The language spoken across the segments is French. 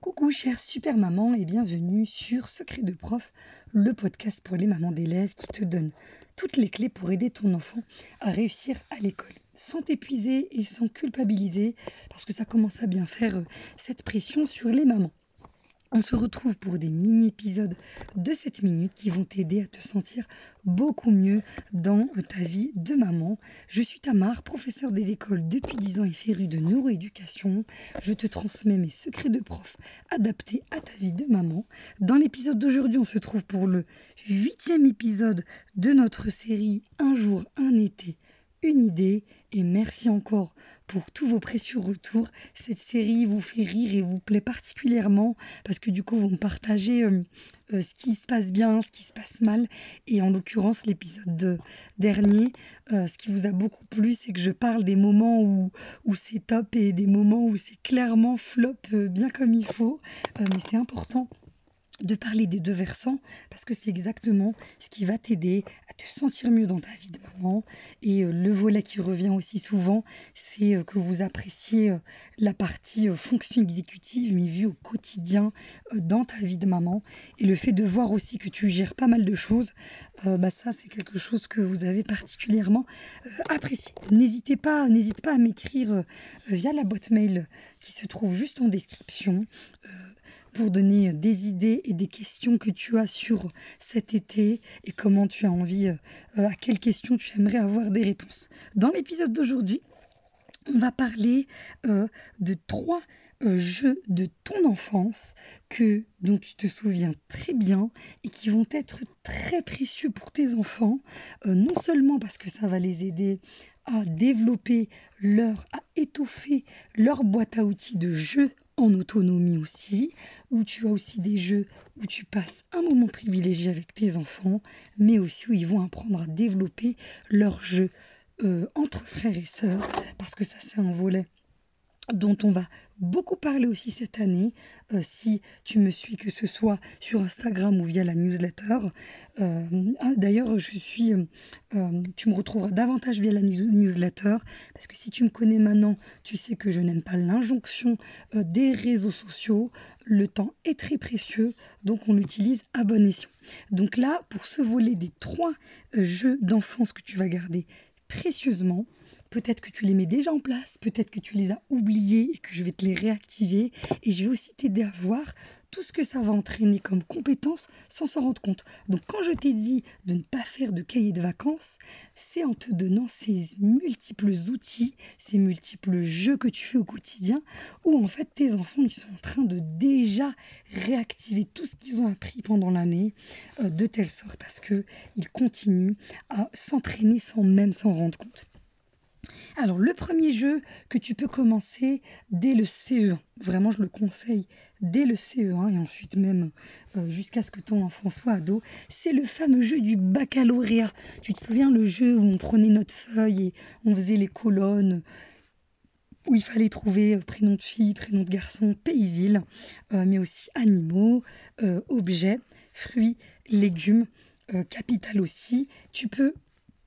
Coucou chère super maman et bienvenue sur Secret de prof, le podcast pour les mamans d'élèves qui te donne toutes les clés pour aider ton enfant à réussir à l'école sans t'épuiser et sans culpabiliser parce que ça commence à bien faire euh, cette pression sur les mamans. On se retrouve pour des mini-épisodes de 7 minutes qui vont t'aider à te sentir beaucoup mieux dans ta vie de maman. Je suis Tamar, professeure des écoles depuis 10 ans et férue de neuroéducation. Je te transmets mes secrets de prof adaptés à ta vie de maman. Dans l'épisode d'aujourd'hui, on se trouve pour le huitième épisode de notre série Un jour, un été une idée et merci encore pour tous vos précieux retours. Cette série vous fait rire et vous plaît particulièrement parce que du coup vous me partagez euh, euh, ce qui se passe bien, ce qui se passe mal et en l'occurrence l'épisode dernier, euh, ce qui vous a beaucoup plu c'est que je parle des moments où, où c'est top et des moments où c'est clairement flop bien comme il faut. mais c'est important de parler des deux versants parce que c'est exactement ce qui va t'aider à te sentir mieux dans ta vie de maman. Et euh, le volet qui revient aussi souvent, c'est euh, que vous appréciez euh, la partie fonction exécutive, mais vue au quotidien dans ta vie de maman. Et le fait de voir aussi que tu gères pas mal de choses, bah ça c'est quelque chose que vous avez particulièrement apprécié. N'hésitez pas, n'hésite pas à m'écrire via la boîte mail qui se trouve juste en description donner des idées et des questions que tu as sur cet été et comment tu as envie, euh, à quelles questions tu aimerais avoir des réponses. Dans l'épisode d'aujourd'hui, on va parler euh, de trois euh, jeux de ton enfance que dont tu te souviens très bien et qui vont être très précieux pour tes enfants, non seulement parce que ça va les aider à développer leur, à étoffer leur boîte à outils de jeux en autonomie aussi, où tu as aussi des jeux où tu passes un moment privilégié avec tes enfants, mais aussi où ils vont apprendre à développer leurs jeux euh, entre frères et sœurs, parce que ça c'est un volet dont on va beaucoup parler aussi cette année, euh, si tu me suis, que ce soit sur Instagram ou via la newsletter. Euh, ah, d'ailleurs, je suis, euh, tu me retrouveras davantage via la newsletter, parce que si tu me connais maintenant, tu sais que je n'aime pas l'injonction des réseaux sociaux. Le temps est très précieux, donc on l'utilise à bon escient. Donc là, pour ce volet des trois jeux d'enfance que tu vas garder précieusement, Peut-être que tu les mets déjà en place, peut-être que tu les as oubliés et que je vais te les réactiver. Et je vais aussi t'aider à voir tout ce que ça va entraîner comme compétence sans s'en rendre compte. Donc quand je t'ai dit de ne pas faire de cahier de vacances, c'est en te donnant ces multiples outils, ces multiples jeux que tu fais au quotidien, où en fait tes enfants ils sont en train de déjà réactiver tout ce qu'ils ont appris pendant l'année, euh, de telle sorte à ce qu'ils continuent à s'entraîner sans même s'en rendre compte. Alors, le premier jeu que tu peux commencer dès le CE1, vraiment je le conseille dès le CE1 et ensuite même euh, jusqu'à ce que ton enfant soit ado, c'est le fameux jeu du baccalauréat. Tu te souviens le jeu où on prenait notre feuille et on faisait les colonnes où il fallait trouver euh, prénom de fille, prénom de garçon, pays, ville, euh, mais aussi animaux, objets, fruits, légumes, capital aussi. Tu peux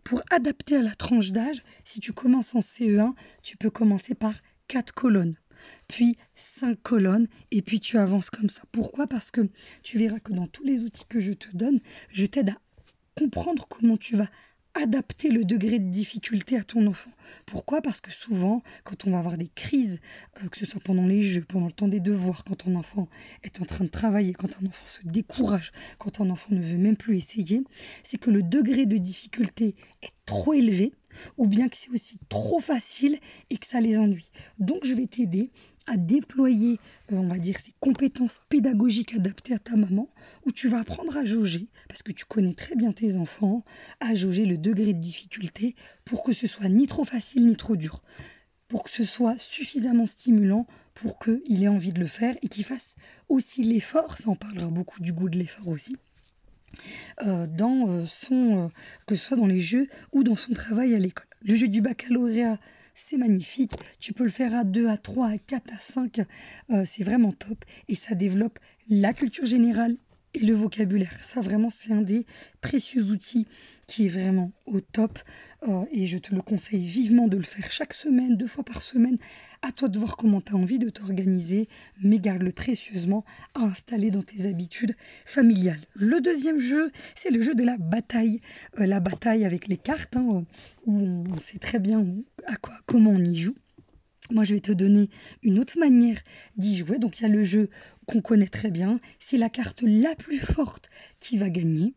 pour adapter à la tranche d'âge, si tu commences en CE1, tu peux commencer par quatre colonnes, puis cinq colonnes, et puis tu avances comme ça. Pourquoi? Parce que tu verras que dans tous les outils que je te donne, je t'aide à comprendre comment tu vas adapter le degré de difficulté à ton enfant. Pourquoi? Parce que souvent, quand on va avoir des crises, euh, que ce soit pendant les jeux, pendant le temps des devoirs, quand ton enfant est en train de travailler, quand un enfant se décourage, quand un enfant ne veut même plus essayer, c'est que le degré de difficulté est trop élevé ou bien que c'est aussi trop facile et que ça les ennuie. Donc je vais t'aider à déployer, euh, on va dire, ces compétences pédagogiques adaptées à ta maman, où tu vas apprendre à jauger, parce que tu connais très bien tes enfants, à jauger le degré de difficulté pour que ce soit ni trop facile ni trop dur, pour que ce soit suffisamment stimulant pour qu'il ait envie de le faire et qu'il fasse aussi l'effort, ça en parlera beaucoup du goût de l'effort aussi, euh, dans euh, son, que ce soit dans les jeux ou dans son travail à l'école. Le jeu du baccalauréat, c'est magnifique. Tu peux le faire à 2, à 3, à 4, à 5. Euh, c'est vraiment top. Et ça développe la culture générale et le vocabulaire. Ça, vraiment, c'est un des précieux outils qui est vraiment au top. Euh, et je te le conseille vivement de le faire chaque semaine, deux fois par semaine. À toi de voir comment tu as envie de t'organiser, mais garde-le précieusement à installer dans tes habitudes familiales. Le deuxième jeu, c'est le jeu de la bataille. Euh, la bataille avec les cartes, hein, où on, sait très bien à quoi, comment on y joue. Moi, je vais te donner une autre manière d'y jouer. Donc, il y a le jeu qu'on connaît très bien. C'est la carte la plus forte qui va gagner.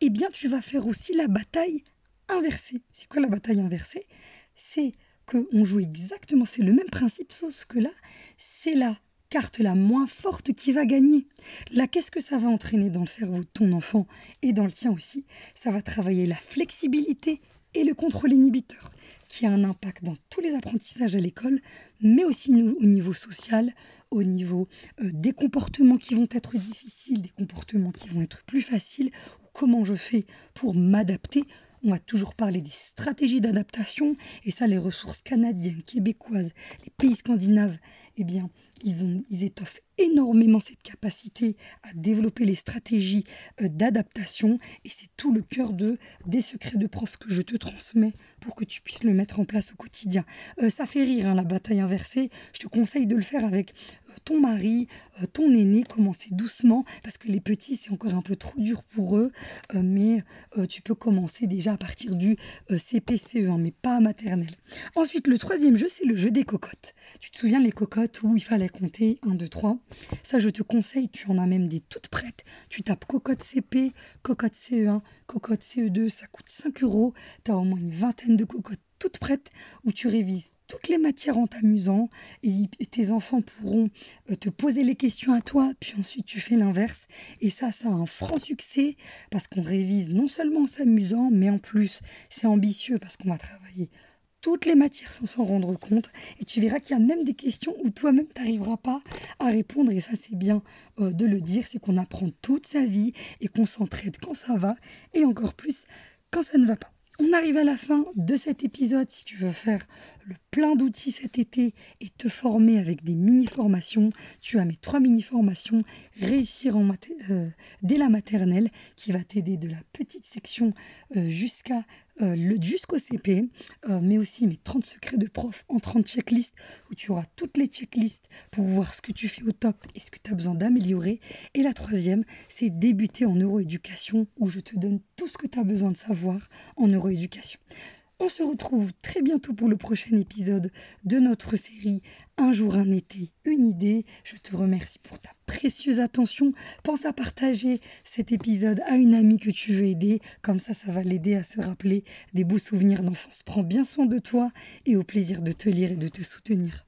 Eh bien, tu vas faire aussi la bataille inversée. C'est quoi la bataille inversée? C'est qu'on joue exactement, c'est le même principe, sauf que là, c'est la carte la moins forte qui va gagner. Là, qu'est-ce que ça va entraîner dans le cerveau de ton enfant et dans le tien aussi? Ça va travailler la flexibilité et le contrôle inhibiteur qui a un impact dans tous les apprentissages à l'école, mais aussi au niveau social, au niveau euh, des comportements qui vont être difficiles, des comportements qui vont être plus faciles, ou comment je fais pour m'adapter. On va toujours parler des stratégies d'adaptation, et ça, les ressources canadiennes, québécoises, les pays scandinaves, eh bien, ils, étoffent énormément cette capacité à développer les stratégies euh, d'adaptation et c'est tout le cœur de des secrets de prof que je te transmets pour que tu puisses le mettre en place au quotidien. Euh, ça fait rire hein, la bataille inversée. Je te conseille de le faire avec ton mari, ton aîné, commencer doucement parce que les petits c'est encore un peu trop dur pour eux, mais tu peux commencer déjà à partir du CPCE, mais pas maternelle. Ensuite le troisième jeu c'est le jeu des cocottes. Tu te souviens les cocottes où il fallait compter 1, 2, 3 ça, je te conseille, tu en as même des toutes prêtes. Tu tapes cocotte CP, cocotte CE1, cocotte CE2, ça coûte 5 euros. Tu as au moins une vingtaine de cocottes toutes prêtes où tu révises toutes les matières en t'amusant et, tes enfants pourront euh, te poser les questions à toi, puis ensuite tu fais l'inverse. Et ça, ça a un franc succès parce qu'on révise non seulement en s'amusant, mais en plus c'est ambitieux parce qu'on va travailler toutes les matières sans s'en rendre compte. Et tu verras qu'il y a même des questions où toi-même, tu n'arriveras pas à répondre. Et ça, c'est bien euh, de le dire, c'est qu'on apprend toute sa vie et qu'on s'entraide quand ça va et encore plus quand ça ne va pas. On arrive à la fin de cet épisode. Si tu veux faire le plein d'outils cet été et te former avec des mini-formations, tu as mes trois mini-formations Réussir euh, dès la maternelle qui va t'aider de la petite section euh, jusqu'à euh, jusqu'au CP, mais aussi mes 30 secrets de prof en 30 checklists où tu auras toutes les checklists pour voir ce que tu fais au top et ce que tu as besoin d'améliorer. Et la troisième, c'est débuter en neuroéducation où je te donne tout ce que tu as besoin de savoir en neuroéducation. On se retrouve très bientôt pour le prochain épisode de notre série Un jour, un été, une idée. Je te remercie pour ta précieuse attention. Pense à partager cet épisode à une amie que tu veux aider. Comme ça, ça va l'aider à se rappeler des beaux souvenirs d'enfance. Prends bien soin de toi et au plaisir de te lire et de te soutenir.